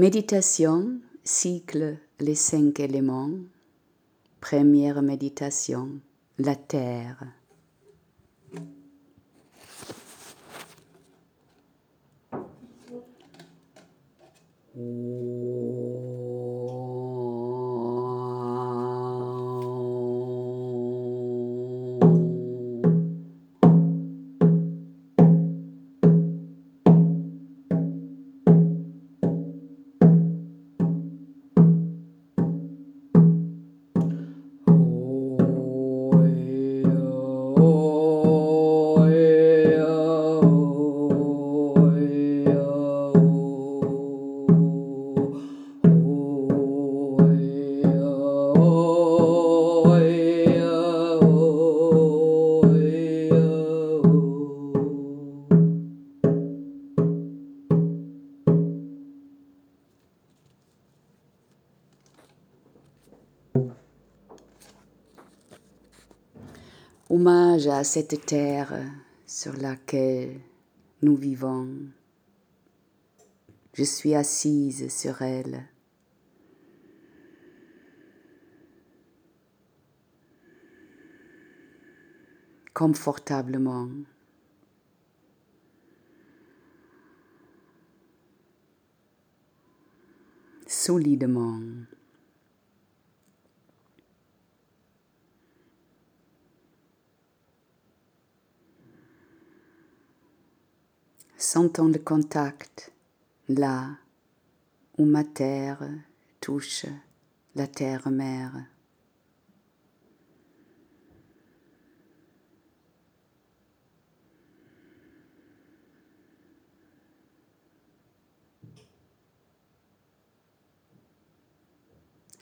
Méditation, cycle les cinq éléments. Première méditation, la terre. Cette terre sur laquelle nous vivons. Je suis assise sur elle. confortablement. solidement. Sentons le contact là où ma terre touche la terre-mère.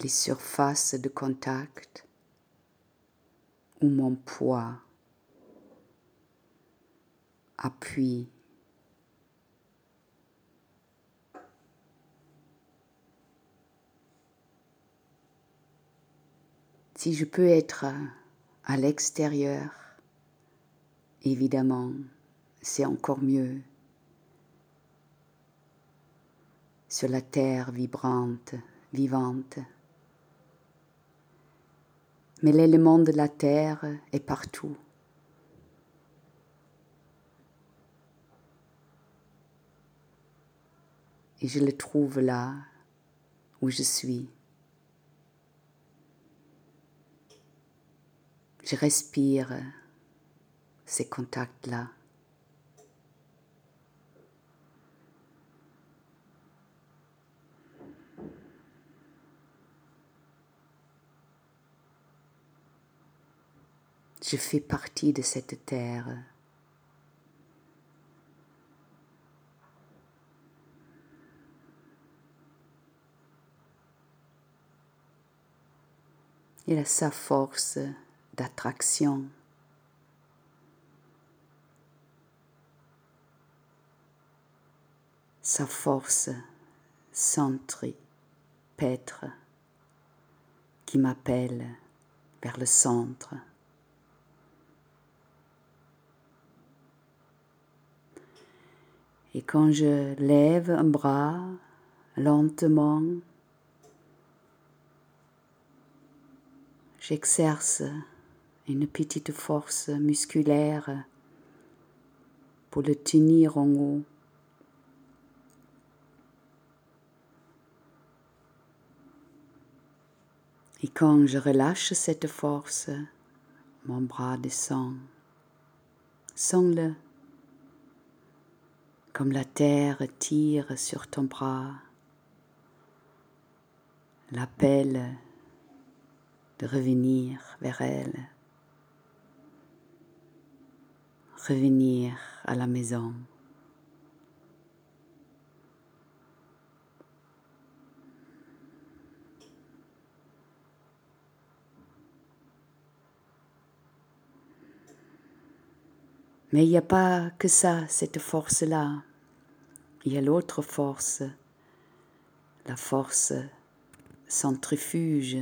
les surfaces de contact où mon poids appuie. Si je peux être à l'extérieur, évidemment, c'est encore mieux. Sur la terre vibrante, vivante mais l'élément de la terre est partout. Et je le trouve là où je suis. Je respire ces contacts-là. Je fais partie de cette terre. Il a sa force d'attraction. Sa force centripètre qui m'appelle vers le centre. Et quand je lève un bras lentement, j'exerce une petite force musculaire pour le tenir en haut. Et quand je relâche cette force, mon bras descend. Sens-le comme la terre tire sur ton bras l'appel de revenir vers elle, revenir à la maison. Mais il n'y a pas que ça, cette force-là. Il y a l'autre force, la force centrifuge.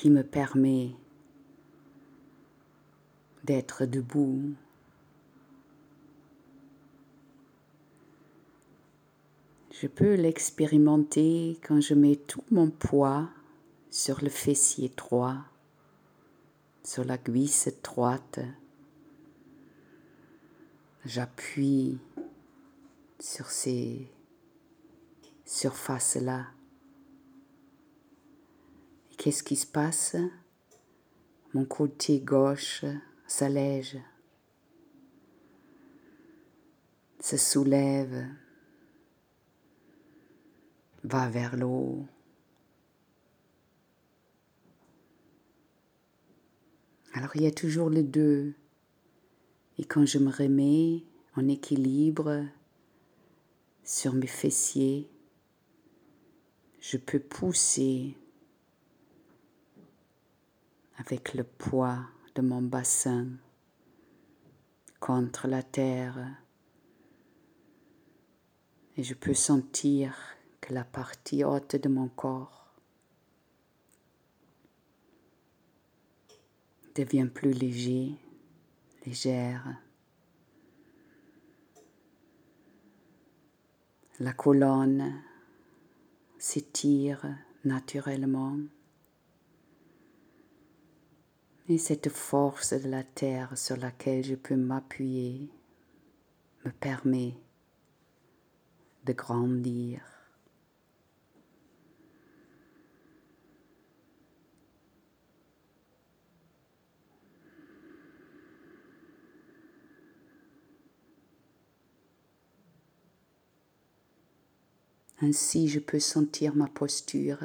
Qui me permet d'être debout. Je peux l'expérimenter quand je mets tout mon poids sur le fessier droit, sur la cuisse droite. J'appuie sur ces surfaces-là. Qu'est-ce qui se passe? Mon côté gauche s'allège, se soulève, va vers l'eau. Alors il y a toujours les deux. Et quand je me remets en équilibre sur mes fessiers, je peux pousser avec le poids de mon bassin contre la terre et je peux sentir que la partie haute de mon corps devient plus léger, légère. La colonne s'étire naturellement. Et cette force de la terre sur laquelle je peux m'appuyer me permet de grandir. Ainsi, je peux sentir ma posture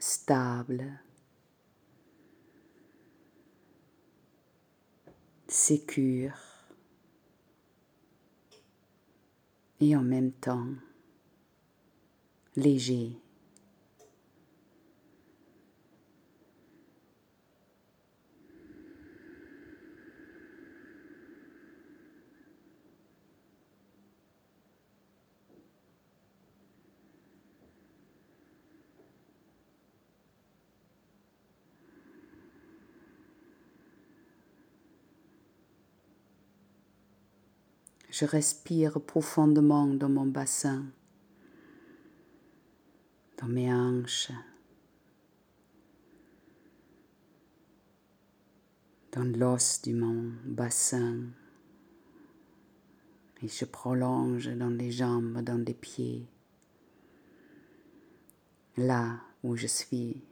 stable, sécure et en même temps léger. Je respire profondément dans mon bassin, dans mes hanches, dans l'os de mon bassin. Et je prolonge dans les jambes, dans les pieds, là où je suis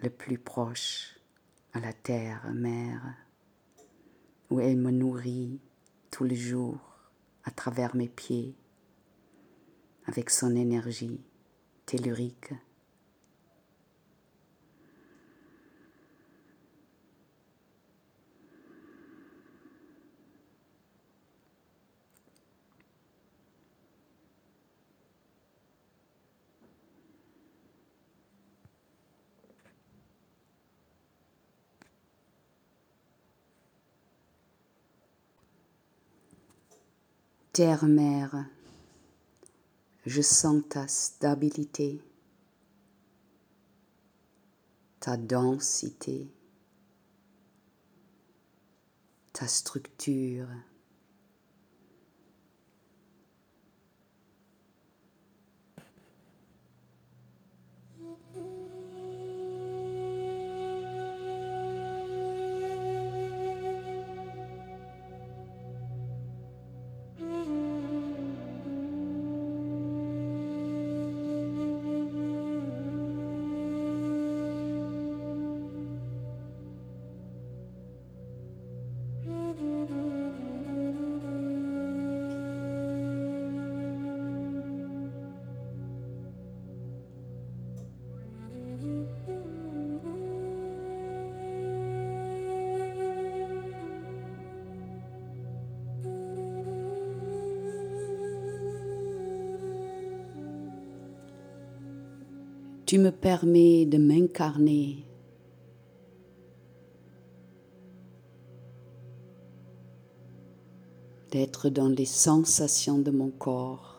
le plus proche à la terre mère, où elle me nourrit tous les jours à travers mes pieds avec son énergie tellurique. Terre-mère, je sens ta stabilité, ta densité, ta structure. Tu me permets de m'incarner d'être dans les sensations de mon corps.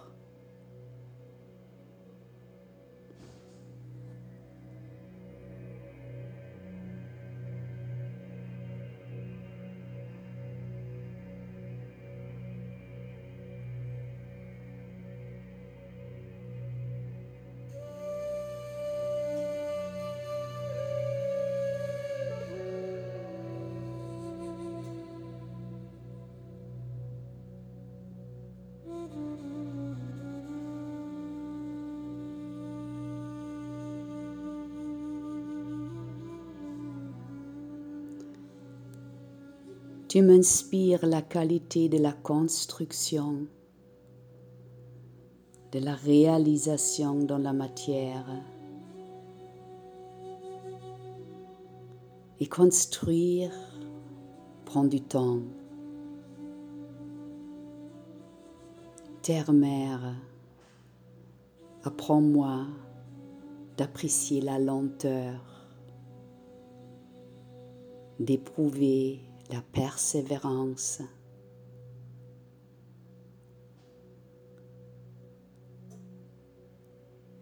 Tu m'inspires la qualité de la construction, de la réalisation dans la matière. Et construire prend du temps. Terre-mère, apprends-moi d'apprécier la lenteur, d'éprouver la persévérance.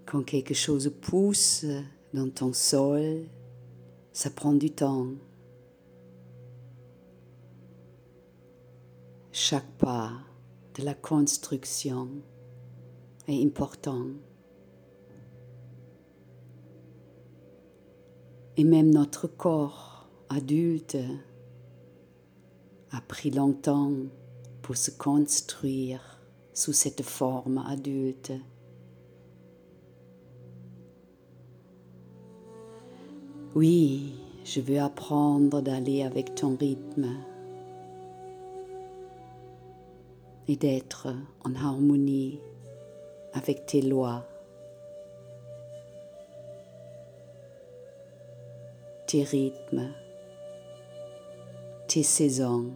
Quand quelque chose pousse dans ton sol, ça prend du temps. Chaque pas de la construction est important. Et même notre corps adulte a pris longtemps pour se construire sous cette forme adulte. Oui, je veux apprendre d'aller avec ton rythme et d'être en harmonie avec tes lois, tes rythmes, tes saisons.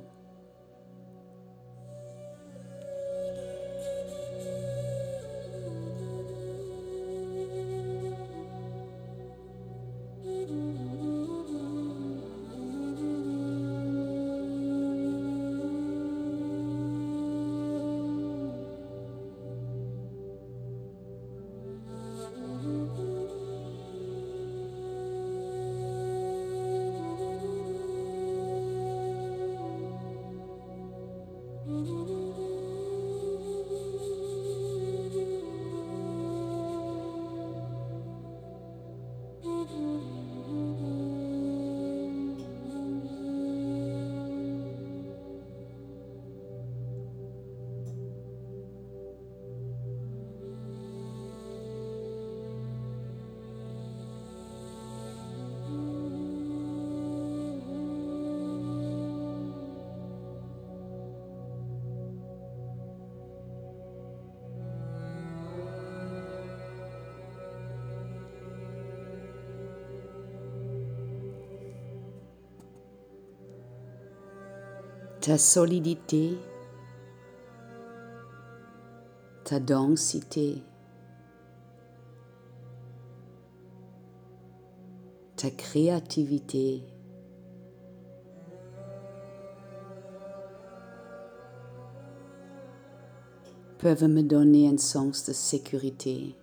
Ta solidité, ta densité, ta créativité. peuvent me donner un sens de sécurité.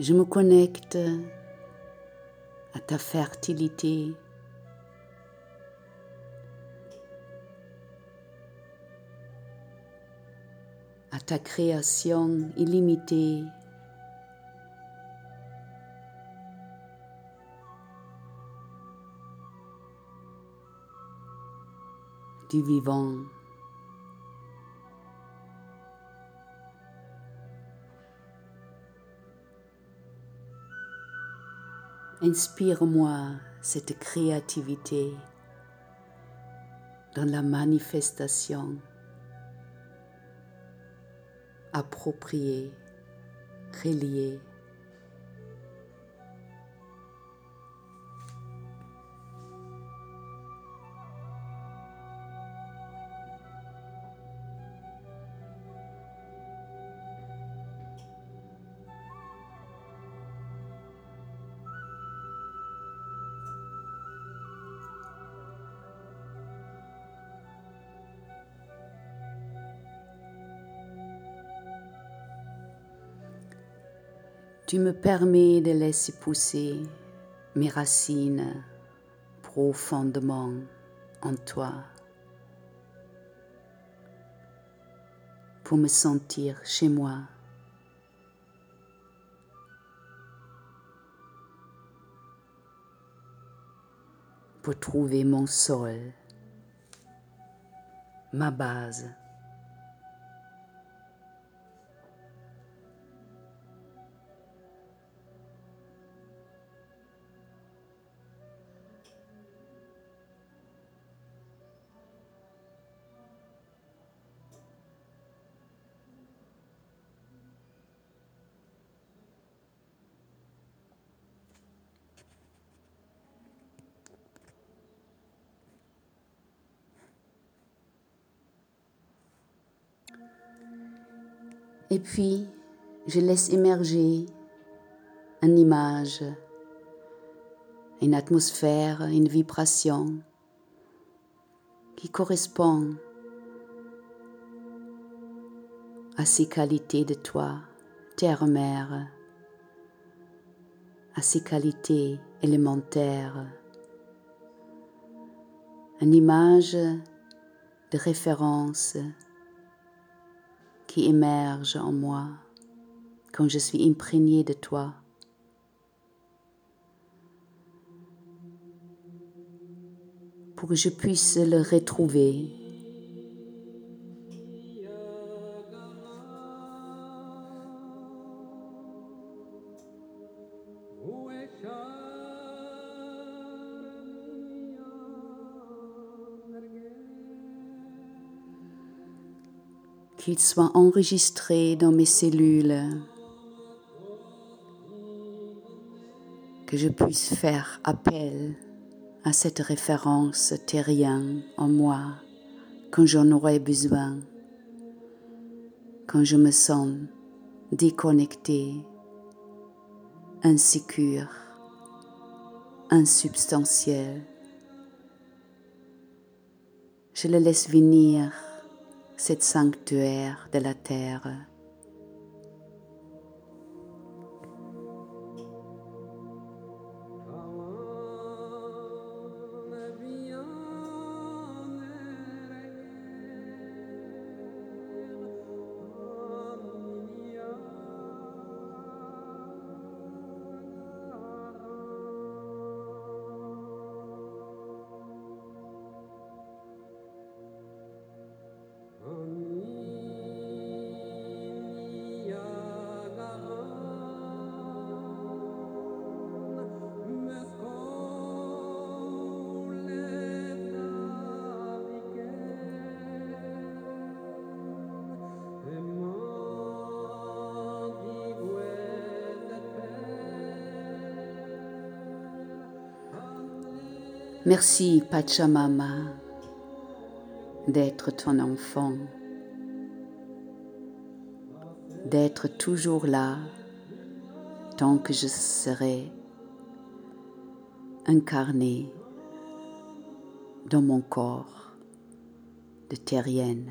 Je me connecte à ta fertilité, à ta création illimitée. du vivant. Inspire-moi cette créativité dans la manifestation appropriée, reliée. Tu me permets de laisser pousser mes racines profondément en toi pour me sentir chez moi. pour trouver mon sol, ma base. Et puis, je laisse émerger une image, une atmosphère, une vibration qui correspond à ces qualités de toi, terre-mère, à ces qualités élémentaires. Une image de référence qui émerge en moi quand je suis imprégnée de toi. Pour que je puisse le retrouver. Qu'il soit enregistré dans mes cellules, que je puisse faire appel à cette référence terrienne en moi quand j'en aurai besoin, quand je me sens déconnecté, insécure, insubstantiel. Je le laisse venir cet sanctuaire de la terre. Merci Pachamama d'être ton enfant, d'être toujours là tant que je serai incarné dans mon corps de terrienne.